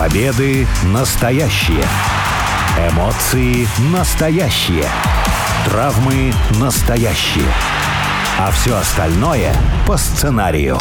Победы настоящие. Эмоции настоящие. Травмы настоящие. А все остальное по сценарию.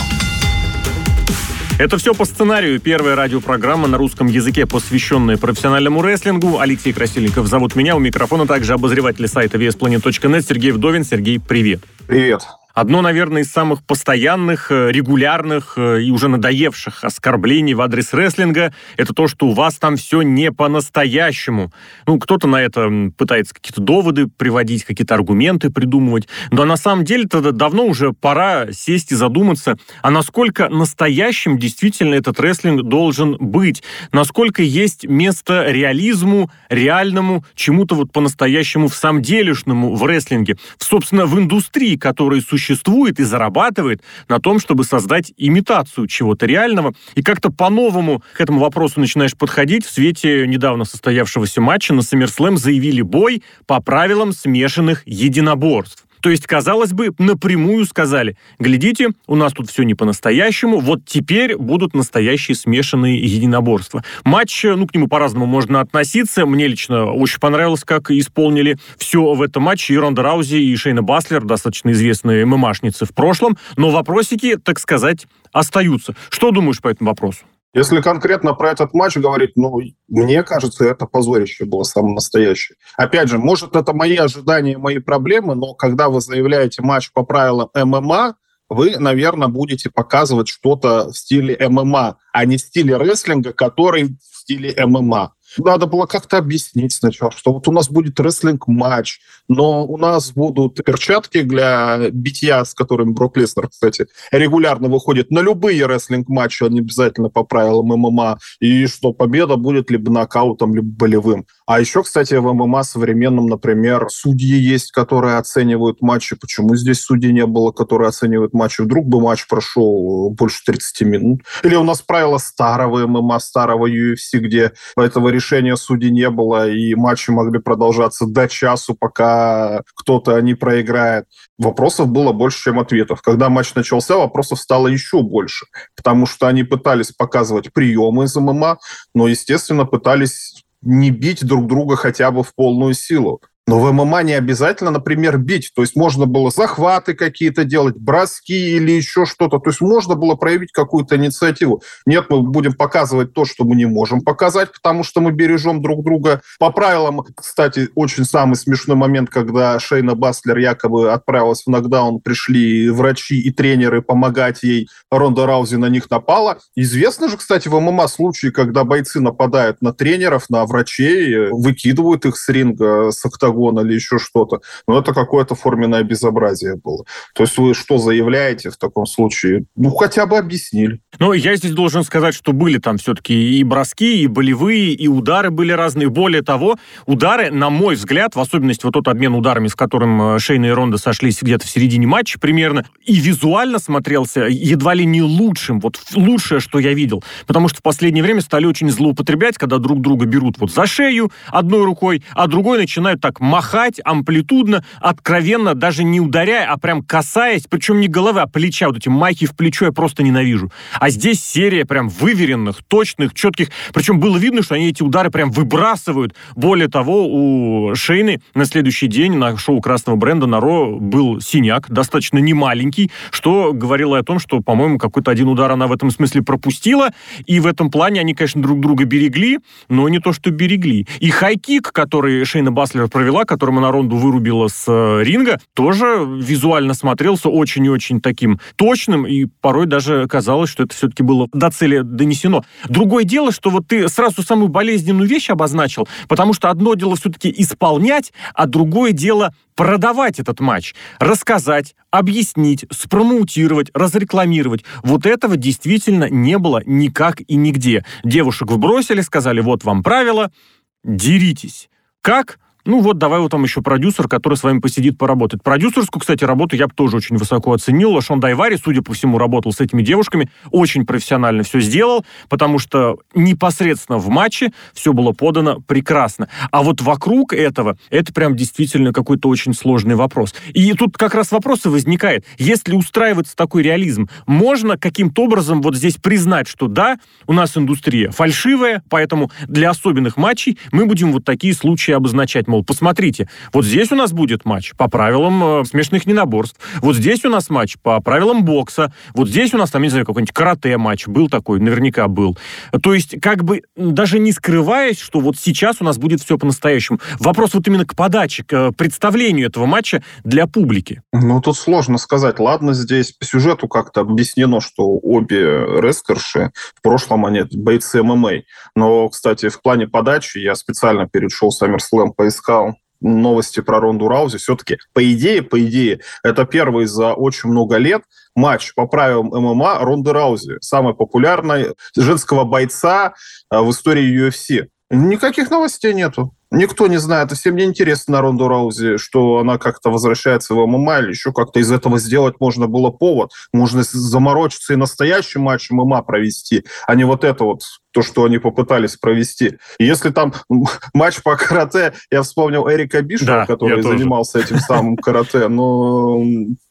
Это все по сценарию. Первая радиопрограмма на русском языке, посвященная профессиональному рестлингу. Алексей Красильников зовут меня. У микрофона также обозреватель сайта VSPlanet.net Сергей Вдовин. Сергей, привет. Привет. Одно, наверное, из самых постоянных, э, регулярных э, и уже надоевших оскорблений в адрес рестлинга – это то, что у вас там все не по-настоящему. Ну, кто-то на это пытается какие-то доводы приводить, какие-то аргументы придумывать. Но на самом деле тогда давно уже пора сесть и задуматься, а насколько настоящим действительно этот рестлинг должен быть? Насколько есть место реализму, реальному, чему-то вот по-настоящему в самом делешному в рестлинге? Собственно, в индустрии, которая существует существует и зарабатывает на том, чтобы создать имитацию чего-то реального. И как-то по-новому к этому вопросу начинаешь подходить. В свете недавно состоявшегося матча на SummerSlam заявили бой по правилам смешанных единоборств. То есть, казалось бы, напрямую сказали, глядите, у нас тут все не по-настоящему, вот теперь будут настоящие смешанные единоборства. Матч, ну, к нему по-разному можно относиться. Мне лично очень понравилось, как исполнили все в этом матче и Ронда Раузи, и Шейна Баслер, достаточно известные ММАшницы в прошлом, но вопросики, так сказать, остаются. Что думаешь по этому вопросу? Если конкретно про этот матч говорить, ну, мне кажется, это позорище было самое настоящее. Опять же, может, это мои ожидания, мои проблемы, но когда вы заявляете матч по правилам ММА, вы, наверное, будете показывать что-то в стиле ММА, а не в стиле рестлинга, который в стиле ММА. Надо было как-то объяснить сначала, что вот у нас будет рестлинг-матч, но у нас будут перчатки для битья, с которыми Брок Леснер, кстати, регулярно выходит на любые рестлинг-матчи, не обязательно по правилам ММА, и что победа будет либо нокаутом, либо болевым. А еще, кстати, в ММА современном, например, судьи есть, которые оценивают матчи. Почему здесь судей не было, которые оценивают матчи? Вдруг бы матч прошел больше 30 минут? Или у нас правила старого ММА, старого UFC, где этого решения судей не было, и матчи могли продолжаться до часу, пока кто-то не проиграет. Вопросов было больше, чем ответов. Когда матч начался, вопросов стало еще больше, потому что они пытались показывать приемы из ММА, но, естественно, пытались не бить друг друга хотя бы в полную силу. Но в ММА не обязательно, например, бить. То есть можно было захваты какие-то делать, броски или еще что-то. То есть можно было проявить какую-то инициативу. Нет, мы будем показывать то, что мы не можем показать, потому что мы бережем друг друга. По правилам, кстати, очень самый смешной момент, когда Шейна Баслер якобы отправилась в нокдаун, пришли врачи и тренеры помогать ей, Ронда Раузи на них напала. Известно же, кстати, в ММА случаи, когда бойцы нападают на тренеров, на врачей, выкидывают их с ринга, с октагона вагон или еще что-то. Но это какое-то форменное безобразие было. То есть вы что заявляете в таком случае? Ну, хотя бы объяснили. Ну, я здесь должен сказать, что были там все-таки и броски, и болевые, и удары были разные. Более того, удары, на мой взгляд, в особенности вот тот обмен ударами, с которым э, Шейна и Ронда сошлись где-то в середине матча примерно, и визуально смотрелся едва ли не лучшим, вот лучшее, что я видел. Потому что в последнее время стали очень злоупотреблять, когда друг друга берут вот за шею одной рукой, а другой начинают так махать амплитудно, откровенно, даже не ударяя, а прям касаясь, причем не головы, а плеча. Вот эти майки в плечо я просто ненавижу. А здесь серия прям выверенных, точных, четких. Причем было видно, что они эти удары прям выбрасывают. Более того, у Шейны на следующий день на шоу красного бренда на Raw был синяк, достаточно немаленький, что говорило о том, что, по-моему, какой-то один удар она в этом смысле пропустила. И в этом плане они, конечно, друг друга берегли, но не то, что берегли. И high kick, который Шейна Баслер провела, Орла, которым она Ронду вырубила с э, ринга, тоже визуально смотрелся очень и очень таким точным, и порой даже казалось, что это все-таки было до цели донесено. Другое дело, что вот ты сразу самую болезненную вещь обозначил, потому что одно дело все-таки исполнять, а другое дело продавать этот матч, рассказать, объяснить, спромоутировать, разрекламировать. Вот этого действительно не было никак и нигде. Девушек вбросили, сказали, вот вам правила, деритесь. Как? Ну вот давай вот там еще продюсер, который с вами посидит, поработает. Продюсерскую, кстати, работу я бы тоже очень высоко оценил. Шон Дайвари, судя по всему, работал с этими девушками, очень профессионально все сделал, потому что непосредственно в матче все было подано прекрасно. А вот вокруг этого, это прям действительно какой-то очень сложный вопрос. И тут как раз вопрос возникает, если устраивается такой реализм, можно каким-то образом вот здесь признать, что да, у нас индустрия фальшивая, поэтому для особенных матчей мы будем вот такие случаи обозначать. Мол, посмотрите, вот здесь у нас будет матч по правилам э, смешных ненаборств, вот здесь у нас матч по правилам бокса, вот здесь у нас там, не знаю, какой-нибудь карате матч был такой, наверняка был. То есть как бы даже не скрываясь, что вот сейчас у нас будет все по-настоящему. Вопрос вот именно к подаче, к э, представлению этого матча для публики. Ну, тут сложно сказать. Ладно, здесь по сюжету как-то объяснено, что обе рестлерши в прошлом они бойцы ММА. Но, кстати, в плане подачи я специально перед шоу SummerSlam поискал новости про Ронду Раузи. Все-таки, по идее, по идее, это первый за очень много лет матч по правилам ММА Ронды Раузи, самой популярной женского бойца э, в истории UFC. Никаких новостей нету. Никто не знает, и всем не интересно Ронду Раузи, что она как-то возвращается в ММА или еще как-то из этого сделать можно было повод. Можно заморочиться и настоящий матч ММА провести, а не вот это вот то, что они попытались провести. И если там матч по карате, я вспомнил Эрика Бишоффа, да, который занимался этим самым карате, но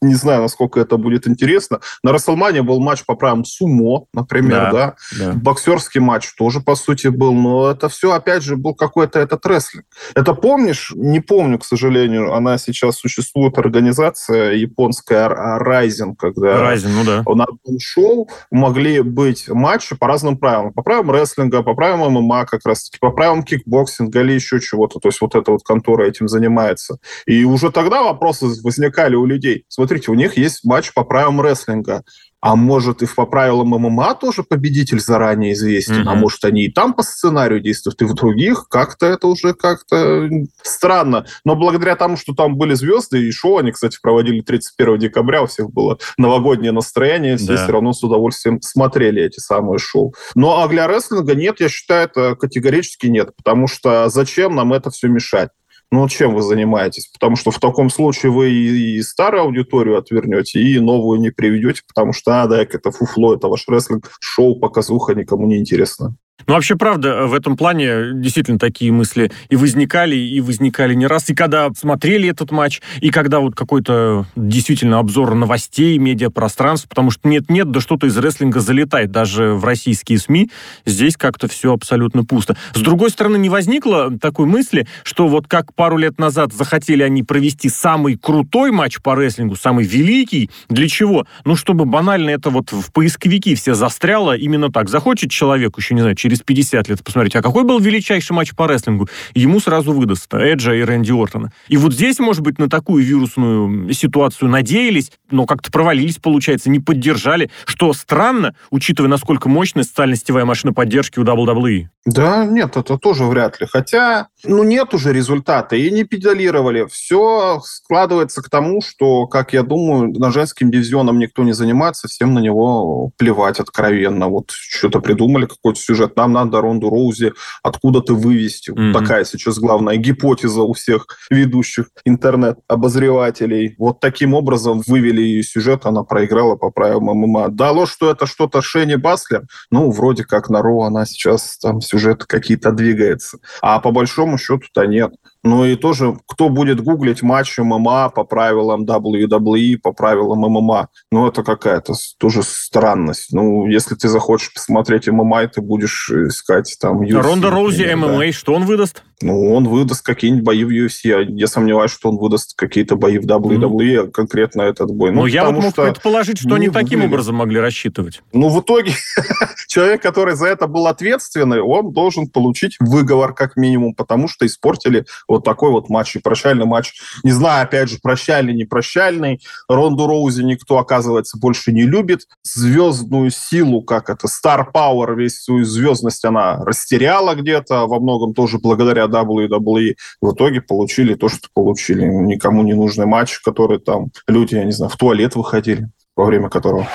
не знаю, насколько это будет интересно. На Рестлмании был матч по правилам сумо, например, да, да? да. Боксерский матч тоже, по сути, был, но это все, опять же, был какой-то этот рестлинг. Это помнишь? Не помню, к сожалению, она сейчас существует, организация японская Rizin, когда Rizin, ну да. на одном шоу могли быть матчи по разным правилам. По правилам рестлинга, по правилам ММА как раз-таки, по правилам кикбоксинга или еще чего-то. То есть вот эта вот контора этим занимается. И уже тогда вопросы возникали у людей. Смотрите, у них есть матч по правилам рестлинга. А может, и по правилам ММА тоже победитель заранее известен, mm-hmm. а может, они и там по сценарию действуют, и в других как-то это уже как-то странно. Но благодаря тому, что там были звезды, и шоу они, кстати, проводили 31 декабря, у всех было новогоднее настроение, все да. все равно с удовольствием смотрели эти самые шоу. Но а для рестлинга нет, я считаю, это категорически нет, потому что зачем нам это все мешать? Ну, чем вы занимаетесь? Потому что в таком случае вы и, старую аудиторию отвернете, и новую не приведете, потому что, а, да, это фуфло, это ваш рестлинг, шоу, показуха никому не интересно. Ну, вообще, правда, в этом плане действительно такие мысли и возникали, и возникали не раз. И когда смотрели этот матч, и когда вот какой-то действительно обзор новостей, медиапространств, потому что нет-нет, да что-то из рестлинга залетает даже в российские СМИ. Здесь как-то все абсолютно пусто. С другой стороны, не возникло такой мысли, что вот как пару лет назад захотели они провести самый крутой матч по рестлингу, самый великий. Для чего? Ну, чтобы банально это вот в поисковики все застряло именно так. Захочет человек, еще не знаю, через 50 лет посмотреть, а какой был величайший матч по рестлингу, ему сразу выдаст Эджа и Рэнди Ортона. И вот здесь, может быть, на такую вирусную ситуацию надеялись, но как-то провалились, получается, не поддержали, что странно, учитывая, насколько мощная социально-сетевая машина поддержки у WWE. Да, нет, это тоже вряд ли. Хотя, ну, нет уже результата, и не педалировали. Все складывается к тому, что, как я думаю, на женским дивизионом никто не занимается, всем на него плевать откровенно. Вот что-то придумали, какой-то сюжет. Нам надо Ронду Роузи откуда-то вывести. Mm-hmm. Вот такая сейчас главная гипотеза у всех ведущих интернет-обозревателей. Вот таким образом вывели ее сюжет, она проиграла по правилам ММА. Дало, что это что-то Шейне Баслер. Ну, вроде как на Raw она сейчас там сюжет какие-то двигается. А по большому счету-то нет. Ну и тоже, кто будет гуглить матч ММА по правилам WWE, по правилам ММА? Ну, это какая-то тоже странность. Ну, если ты захочешь посмотреть ММА, ты будешь искать там... UFC, Ронда Роузи ММА, да. что он выдаст? Ну, он выдаст какие-нибудь бои в UFC. Я сомневаюсь, что он выдаст какие-то бои в WWE, mm. конкретно этот бой. Ну, ну я вот мог что предположить, что они таким образом могли рассчитывать. Ну, в итоге человек, который за это был ответственный, он должен получить выговор как минимум, потому что испортили вот такой вот матч, и прощальный матч. Не знаю, опять же, прощальный, не прощальный. Ронду Роузи никто, оказывается, больше не любит. Звездную силу, как это, Star Power, весь свою звездность она растеряла где-то, во многом тоже благодаря WWE. В итоге получили то, что получили. Никому не нужный матч, который там люди, я не знаю, в туалет выходили во время которого.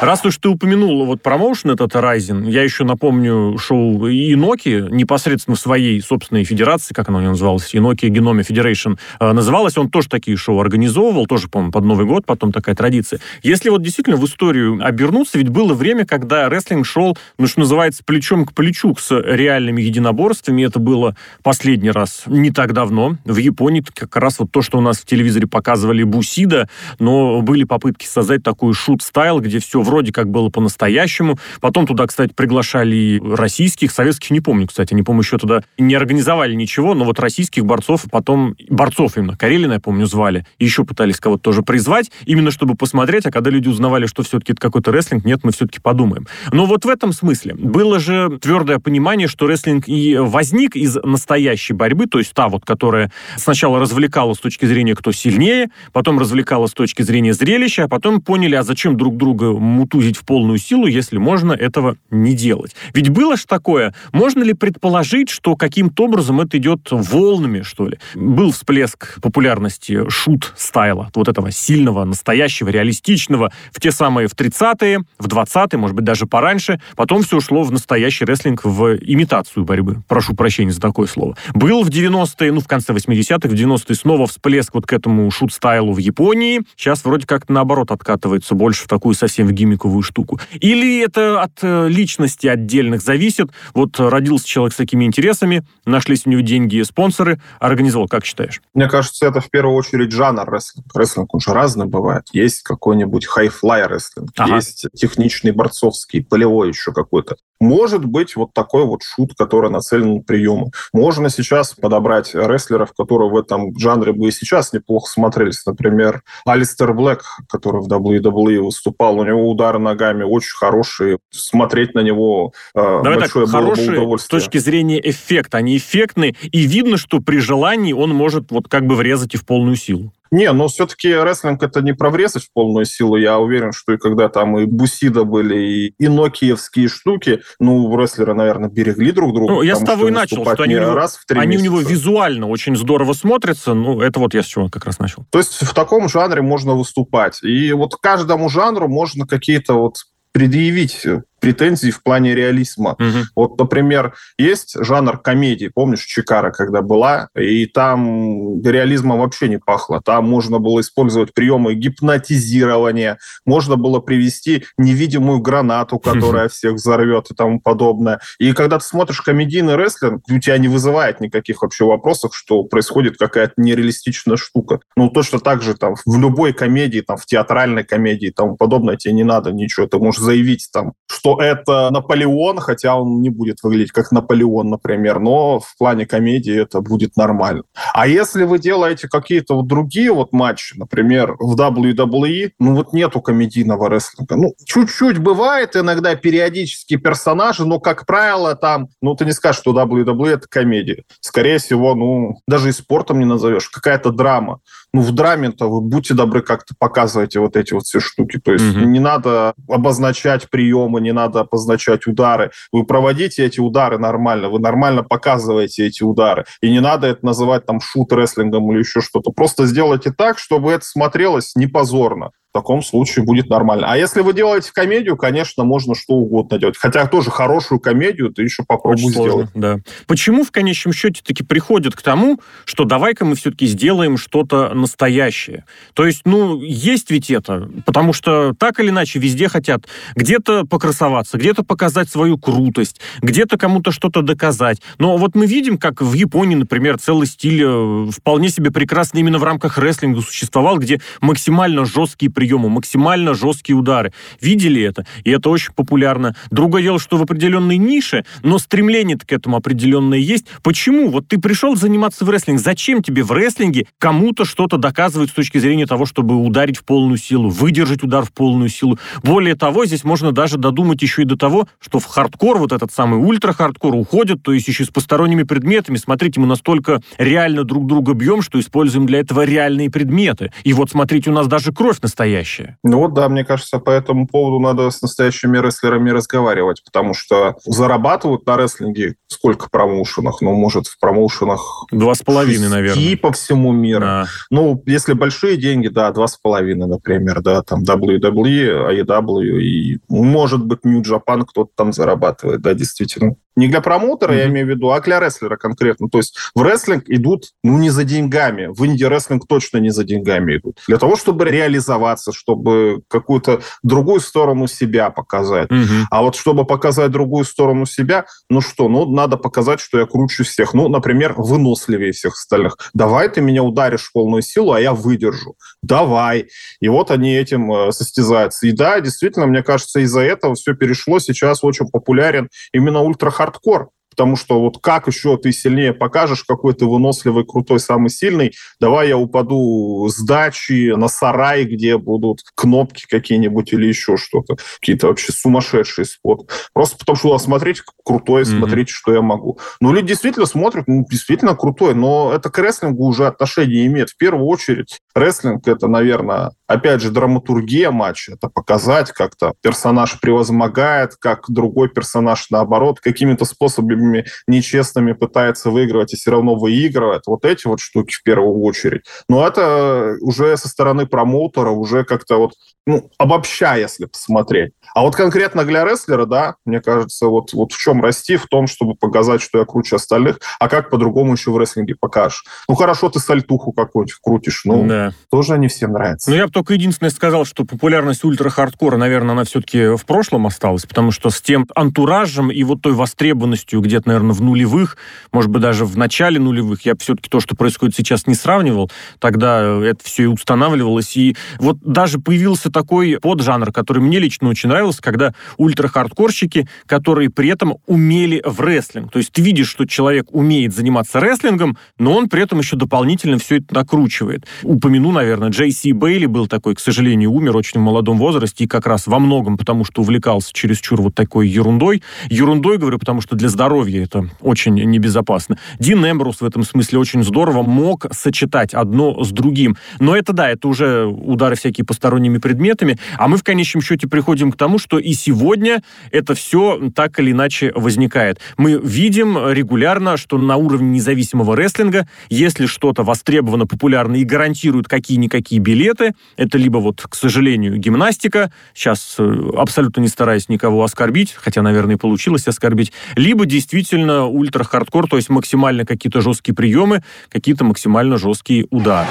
Раз уж ты упомянул вот промоушен этот Ryzen, я еще напомню шоу Иноки непосредственно в своей собственной федерации, как она у него называлась, Иноки Federation, э, называлась, он тоже такие шоу организовывал, тоже, по-моему, под Новый год, потом такая традиция. Если вот действительно в историю обернуться, ведь было время, когда рестлинг шел, ну, что называется, плечом к плечу с реальными единоборствами. Это было последний раз не так давно. В Японии как раз вот то, что у нас в телевизоре показывали Бусида, но были попытки создать такой шут-стайл, где все вроде как было по-настоящему. Потом туда, кстати, приглашали российских, советских не помню, кстати, не помню, еще туда не организовали ничего, но вот российских борцов, потом борцов именно, Карелина, я помню, звали, и еще пытались кого-то тоже призвать, именно чтобы посмотреть, а когда люди узнавали, что все-таки это какой-то рестлинг, нет, мы все-таки подумаем. Но вот в этом смысле было же твердое понимание, что рестлинг и возник из настоящей борьбы, то есть та вот, которая сначала развлекала с точки зрения, кто сильнее, потом развлекала с точки зрения зрелища, а потом поняли, а зачем друг друга мутузить в полную силу, если можно этого не делать. Ведь было ж такое, можно ли предположить, что каким-то образом это идет волнами, что ли? Был всплеск популярности шут-стайла, вот этого сильного, настоящего, реалистичного, в те самые в 30-е, в 20-е, может быть, даже пораньше. Потом все ушло в настоящий рестлинг, в имитацию борьбы. Прошу прощения за такое слово. Был в 90-е, ну, в конце 80-х, в 90-е снова всплеск вот к этому шут-стайлу в Японии. Сейчас вроде как наоборот откатывается больше в такую совсем в гиммиковую штуку. Или это от э, личности отдельных зависит. Вот родился человек с такими интересами, нашлись у него деньги и спонсоры, организовал. Как считаешь? Мне кажется, это в первую очередь жанр рестлинг. Рестлинг, он же разный бывает. Есть какой-нибудь хай-флай рестлинг, ага. есть техничный борцовский, полевой еще какой-то. Может быть вот такой вот шут, который нацелен на приемы. Можно сейчас подобрать рестлеров, которые в этом жанре бы и сейчас неплохо смотрелись. Например, Алистер Блэк, который в WWE выступал, у него удары ногами очень хорошие. Смотреть на него э, Давай большое так, было бы удовольствие. с точки зрения эффекта. Они эффектные, и видно, что при желании он может вот как бы врезать и в полную силу. Не, но все-таки рестлинг это не про врезать в полную силу. Я уверен, что и когда там и Бусида были, и, и нокиевские штуки, ну, рестлеры, наверное, берегли друг друга. Ну, я с того и начал, что они, него, раз в они у него визуально очень здорово смотрятся. Ну, это вот я с чего как раз начал. То есть в таком жанре можно выступать. И вот каждому жанру можно какие-то вот предъявить претензий в плане реализма. Угу. Вот, например, есть жанр комедии, помнишь, Чикара, когда была, и там реализма вообще не пахло. Там можно было использовать приемы гипнотизирования, можно было привести невидимую гранату, которая угу. всех взорвет и тому подобное. И когда ты смотришь комедийный рестлинг, у тебя не вызывает никаких вообще вопросов, что происходит какая-то нереалистичная штука. Ну, точно так же там в любой комедии, там в театральной комедии и тому подобное тебе не надо ничего. Ты можешь заявить там, что что это Наполеон, хотя он не будет выглядеть как Наполеон, например, но в плане комедии это будет нормально. А если вы делаете какие-то вот другие вот матчи, например, в WWE, ну вот нету комедийного рестлинга. Ну, чуть-чуть бывает иногда периодически персонажи, но, как правило, там, ну, ты не скажешь, что WWE это комедия. Скорее всего, ну, даже и спортом не назовешь, какая-то драма ну, в драме-то вы будьте добры, как-то показывайте вот эти вот все штуки. То есть угу. не надо обозначать приемы, не надо обозначать удары. Вы проводите эти удары нормально, вы нормально показываете эти удары. И не надо это называть там шут-рестлингом или еще что-то. Просто сделайте так, чтобы это смотрелось не позорно в таком случае будет нормально. А если вы делаете комедию, конечно, можно что угодно делать. Хотя тоже хорошую комедию ты еще попробуй Очень сделать. Сложно, да. Почему в конечном счете таки приходит к тому, что давай-ка мы все-таки сделаем что-то настоящее? То есть, ну, есть ведь это, потому что так или иначе везде хотят где-то покрасоваться, где-то показать свою крутость, где-то кому-то что-то доказать. Но вот мы видим, как в Японии, например, целый стиль э, вполне себе прекрасный именно в рамках рестлинга существовал, где максимально жесткие приему, максимально жесткие удары. Видели это? И это очень популярно. Другое дело, что в определенной нише, но стремление к этому определенное есть. Почему? Вот ты пришел заниматься в рестлинг. Зачем тебе в рестлинге кому-то что-то доказывать с точки зрения того, чтобы ударить в полную силу, выдержать удар в полную силу? Более того, здесь можно даже додумать еще и до того, что в хардкор, вот этот самый ультра-хардкор уходит, то есть еще с посторонними предметами. Смотрите, мы настолько реально друг друга бьем, что используем для этого реальные предметы. И вот смотрите, у нас даже кровь настоящая настоящее. Ну вот да, мне кажется, по этому поводу надо с настоящими рестлерами разговаривать, потому что зарабатывают на рестлинге сколько промоушенах? Ну, может, в промоушенах... Два с половиной, наверное. по всему миру. А. Ну, если большие деньги, да, два с половиной, например, да, там WWE, AEW и, может быть, New Japan кто-то там зарабатывает, да, действительно. Не для промоутера, mm-hmm. я имею в виду, а для рестлера конкретно. То есть в рестлинг идут, ну, не за деньгами. В инди-рестлинг точно не за деньгами идут. Для того, чтобы реализоваться, чтобы какую-то другую сторону себя показать. Mm-hmm. А вот чтобы показать другую сторону себя, ну что, ну, надо показать, что я круче всех. Ну, например, выносливее всех остальных. Давай ты меня ударишь в полную силу, а я выдержу. Давай. И вот они этим э, состязаются. И да, действительно, мне кажется, из-за этого все перешло. Сейчас очень популярен именно ультра хардкор потому что вот как еще ты сильнее покажешь, какой ты выносливый, крутой, самый сильный, давай я упаду с дачи на сарай, где будут кнопки какие-нибудь или еще что-то, какие-то вообще сумасшедшие споты. Просто потому что смотрите, крутое, mm-hmm. смотрите, что я могу. Ну, люди действительно смотрят, ну, действительно крутой, но это к рестлингу уже отношение имеет. В первую очередь, рестлинг это, наверное, опять же, драматургия матча, это показать, как-то персонаж превозмогает, как другой персонаж, наоборот, какими-то способами нечестными пытается выигрывать и все равно выигрывает. Вот эти вот штуки в первую очередь. Но это уже со стороны промоутера, уже как-то вот, ну, обобщая, если посмотреть. А вот конкретно для рестлера, да, мне кажется, вот, вот в чем расти, в том, чтобы показать, что я круче остальных, а как по-другому еще в рестлинге покажешь. Ну, хорошо, ты сальтуху какую-нибудь крутишь, ну, да. тоже не всем нравится. Ну, я бы только единственное сказал, что популярность ультра-хардкора, наверное, она все-таки в прошлом осталась, потому что с тем антуражем и вот той востребованностью где-то, наверное, в нулевых, может быть, даже в начале нулевых, я все-таки то, что происходит сейчас, не сравнивал. Тогда это все и устанавливалось. И вот даже появился такой поджанр, который мне лично очень нравился, когда ультра-хардкорщики, которые при этом умели в рестлинг. То есть ты видишь, что человек умеет заниматься рестлингом, но он при этом еще дополнительно все это накручивает. Упомяну, наверное, Джей Си Бейли был такой, к сожалению, умер очень в молодом возрасте, и как раз во многом потому, что увлекался чересчур вот такой ерундой. Ерундой, говорю, потому что для здоровья это очень небезопасно. Дин Эмбрус в этом смысле очень здорово мог сочетать одно с другим. Но это, да, это уже удары всякие посторонними предметами, а мы в конечном счете приходим к тому, что и сегодня это все так или иначе возникает. Мы видим регулярно, что на уровне независимого рестлинга, если что-то востребовано, популярно и гарантирует какие-никакие билеты, это либо вот, к сожалению, гимнастика, сейчас э, абсолютно не стараясь никого оскорбить, хотя, наверное, и получилось оскорбить, либо действительно ультра-хардкор, то есть максимально какие-то жесткие приемы, какие-то максимально жесткие удары.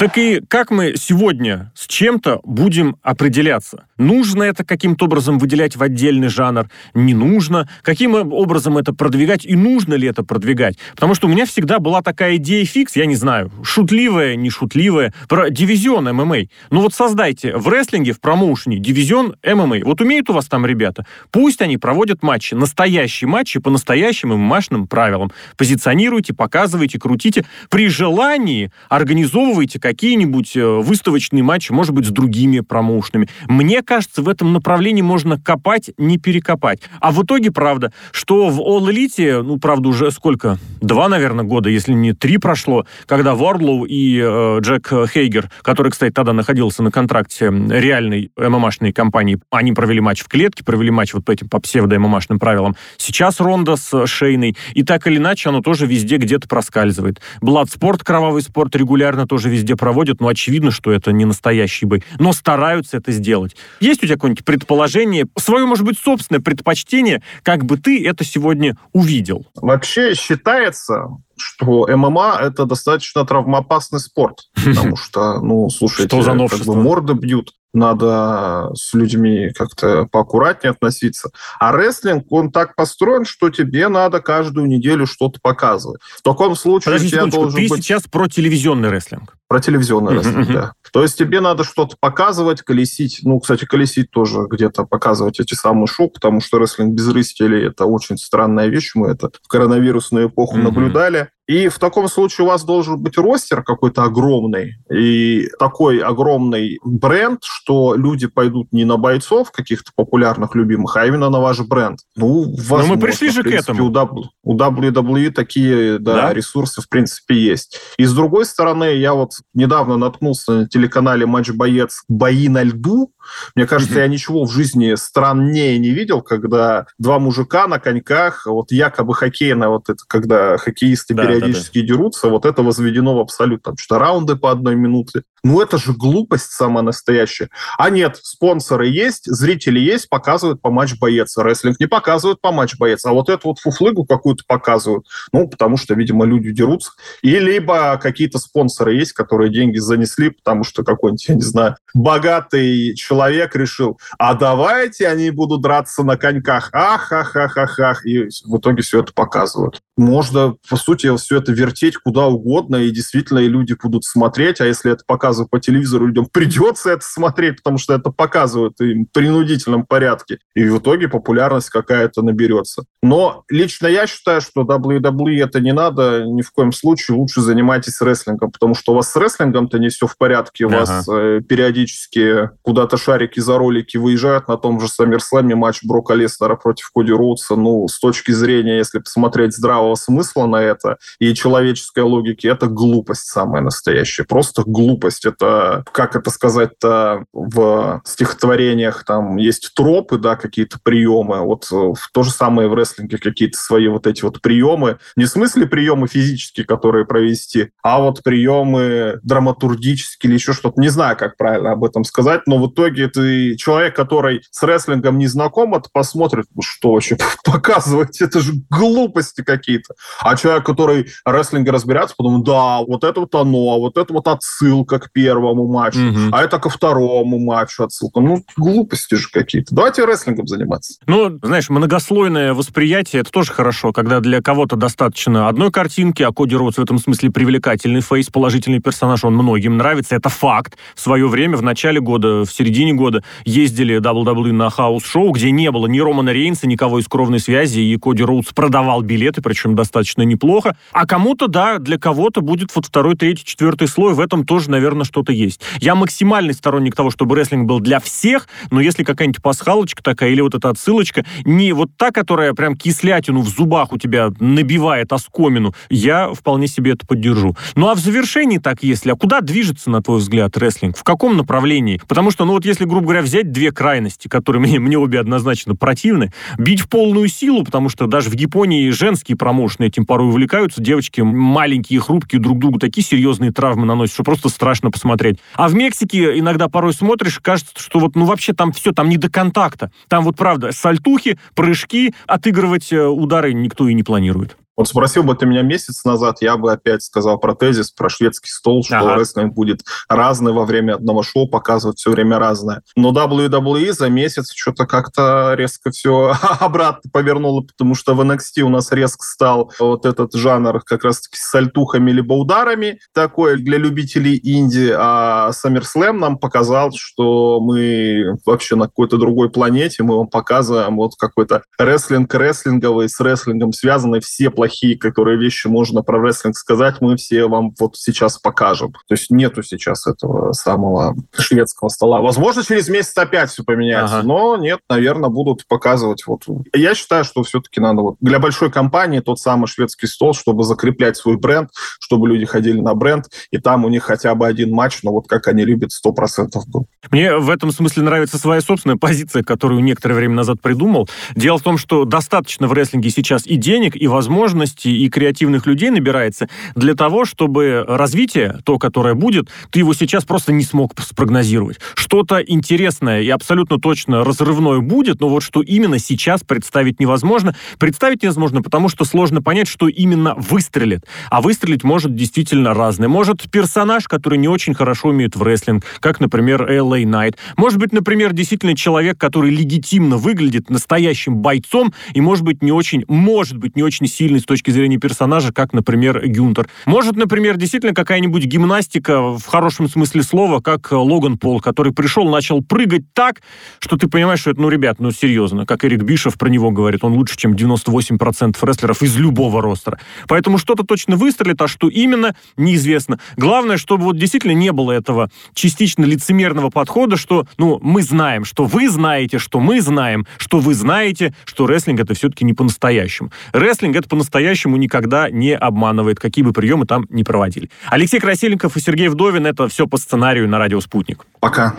Так и как мы сегодня с чем-то будем определяться? Нужно это каким-то образом выделять в отдельный жанр? Не нужно? Каким образом это продвигать? И нужно ли это продвигать? Потому что у меня всегда была такая идея фикс, я не знаю, шутливая, не шутливая, про дивизион ММА. Ну вот создайте в рестлинге, в промоушене дивизион ММА. Вот умеют у вас там ребята? Пусть они проводят матчи, настоящие матчи по настоящим ММАшным правилам. Позиционируйте, показывайте, крутите. При желании организовывайте какие-нибудь э, выставочные матчи, может быть, с другими промоушенами. Мне кажется, в этом направлении можно копать, не перекопать. А в итоге, правда, что в All Elite, ну, правда, уже сколько? Два, наверное, года, если не три прошло, когда Варлоу и э, Джек Хейгер, который, кстати, тогда находился на контракте реальной ММАшной компании, они провели матч в клетке, провели матч вот по этим по псевдо-ММАшным правилам. Сейчас Ронда с Шейной, и так или иначе оно тоже везде где-то проскальзывает. Бладспорт, кровавый спорт регулярно тоже везде проводят, но очевидно, что это не настоящий бой. Но стараются это сделать. Есть у тебя какое-нибудь предположение, свое, может быть, собственное предпочтение, как бы ты это сегодня увидел? Вообще считается, что ММА — это достаточно травмоопасный спорт, потому что, ну, слушайте, что за как бы морды бьют, надо с людьми как-то поаккуратнее относиться. А рестлинг, он так построен, что тебе надо каждую неделю что-то показывать. В таком случае Подожди, у тебя должен ты быть... сейчас про телевизионный рестлинг. Про телевизионный рестлинг, да. То есть тебе надо что-то показывать, колесить. Ну, кстати, колесить тоже где-то показывать эти самые шоу, потому что рестлинг без зрителей – это очень странная вещь. Мы это в коронавирусную эпоху наблюдали. И в таком случае у вас должен быть ростер какой-то огромный и такой огромный бренд, что люди пойдут не на бойцов каких-то популярных, любимых, а именно на ваш бренд. Ну, возможно, Но мы пришли же принципе, к этому. У, WWE такие да, да? ресурсы, в принципе, есть. И с другой стороны, я вот недавно наткнулся на телеканале «Матч Боец» «Бои на льду». Мне кажется, mm-hmm. я ничего в жизни страннее не видел, когда два мужика на коньках, вот якобы хоккейная, вот это, когда хоккеисты да, периодически да, да. дерутся, вот это возведено в абсолют, там что раунды по одной минуте. Ну, это же глупость самая настоящая. А нет, спонсоры есть, зрители есть, показывают по матч боец. Рестлинг не показывают по матч боец, а вот эту вот фуфлыгу какую-то показывают. Ну, потому что, видимо, люди дерутся. И либо какие-то спонсоры есть, которые деньги занесли, потому что какой-нибудь, я не знаю, богатый человек решил, а давайте они будут драться на коньках. Ах, ах, ах, ах, ах. И в итоге все это показывают. Можно, по сути, все это вертеть куда угодно, и действительно и люди будут смотреть, а если это показывают показывают по телевизору, людям придется это смотреть, потому что это показывают им в принудительном порядке. И в итоге популярность какая-то наберется. Но лично я считаю, что WWE это не надо ни в коем случае. Лучше занимайтесь рестлингом, потому что у вас с рестлингом-то не все в порядке. У ага. вас э, периодически куда-то шарики за ролики выезжают на том же Саммерслэме матч Брока Лестера против Коди Роудса. Ну, с точки зрения, если посмотреть здравого смысла на это и человеческой логики, это глупость самая настоящая. Просто глупость есть это, как это сказать-то, в стихотворениях там есть тропы, да, какие-то приемы. Вот э, в то же самое в рестлинге какие-то свои вот эти вот приемы. Не в смысле приемы физические, которые провести, а вот приемы драматургические или еще что-то. Не знаю, как правильно об этом сказать, но в итоге ты человек, который с рестлингом не знаком, это посмотрит, ну что вообще показывать, это же глупости какие-то. А человек, который рестлинге разбирается, подумает, да, вот это вот оно, а вот это вот отсылка к первому матчу, угу. а это ко второму матчу отсылка. Ну, глупости же какие-то. Давайте рестлингом заниматься. Ну, знаешь, многослойное восприятие, это тоже хорошо, когда для кого-то достаточно одной картинки, а Коди Роудс в этом смысле привлекательный face, положительный персонаж, он многим нравится, это факт. В свое время, в начале года, в середине года ездили WWE на house show, где не было ни Романа Рейнса, никого из кровной связи, и Коди Роудс продавал билеты, причем достаточно неплохо. А кому-то, да, для кого-то будет вот второй, третий, четвертый слой, в этом тоже, наверное, наверное, что-то есть. Я максимальный сторонник того, чтобы рестлинг был для всех, но если какая-нибудь пасхалочка такая или вот эта отсылочка, не вот та, которая прям кислятину в зубах у тебя набивает оскомину, я вполне себе это поддержу. Ну а в завершении так если, а куда движется, на твой взгляд, рестлинг? В каком направлении? Потому что, ну вот если, грубо говоря, взять две крайности, которые мне, мне обе однозначно противны, бить в полную силу, потому что даже в Японии женские промоушены этим порой увлекаются, девочки маленькие, хрупкие, друг другу такие серьезные травмы наносят, что просто страшно страшно посмотреть. А в Мексике иногда порой смотришь, кажется, что вот, ну, вообще там все, там не до контакта. Там вот, правда, сальтухи, прыжки, отыгрывать э, удары никто и не планирует. Вот спросил бы ты меня месяц назад, я бы опять сказал про тезис, про шведский стол, что ага. рестлинг будет разный во время одного шоу, показывать все время разное. Но WWE за месяц что-то как-то резко все обратно повернуло, потому что в NXT у нас резко стал вот этот жанр как раз-таки с сальтухами либо ударами, такой для любителей инди, а SummerSlam нам показал, что мы вообще на какой-то другой планете, мы вам показываем вот какой-то рестлинг рестлинговый, с рестлингом связанный, все плохие плохие, которые вещи можно про рестлинг сказать, мы все вам вот сейчас покажем. То есть нету сейчас этого самого шведского стола. Возможно, через месяц опять все поменяется, ага. но нет, наверное, будут показывать. Вот. Я считаю, что все-таки надо вот для большой компании тот самый шведский стол, чтобы закреплять свой бренд, чтобы люди ходили на бренд, и там у них хотя бы один матч, но вот как они любят, 100% был. Мне в этом смысле нравится своя собственная позиция, которую некоторое время назад придумал. Дело в том, что достаточно в рестлинге сейчас и денег, и возможностей, способностей и креативных людей набирается для того, чтобы развитие, то, которое будет, ты его сейчас просто не смог спрогнозировать. Что-то интересное и абсолютно точно разрывное будет, но вот что именно сейчас представить невозможно. Представить невозможно, потому что сложно понять, что именно выстрелит. А выстрелить может действительно разное. Может персонаж, который не очень хорошо умеет в рестлинг, как, например, LA Knight. Может быть, например, действительно человек, который легитимно выглядит настоящим бойцом и, может быть, не очень, может быть, не очень сильно с точки зрения персонажа, как, например, Гюнтер. Может, например, действительно какая-нибудь гимнастика в хорошем смысле слова, как Логан Пол, который пришел, начал прыгать так, что ты понимаешь, что это, ну, ребят, ну, серьезно, как Эрик Бишев про него говорит, он лучше, чем 98% рестлеров из любого ростера. Поэтому что-то точно выстрелит, а что именно, неизвестно. Главное, чтобы вот действительно не было этого частично лицемерного подхода, что, ну, мы знаем, что вы знаете, что мы знаем, что вы знаете, что рестлинг это все-таки не по-настоящему. Рестлинг это по-настоящему никогда не обманывает, какие бы приемы там не проводили. Алексей Красильников и Сергей Вдовин это все по сценарию на радио «Спутник». Пока.